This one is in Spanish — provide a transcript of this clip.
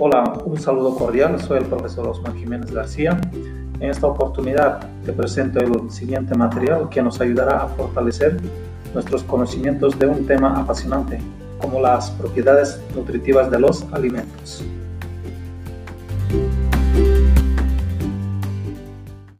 Hola, un saludo cordial, soy el profesor Osman Jiménez García. En esta oportunidad te presento el siguiente material que nos ayudará a fortalecer nuestros conocimientos de un tema apasionante, como las propiedades nutritivas de los alimentos.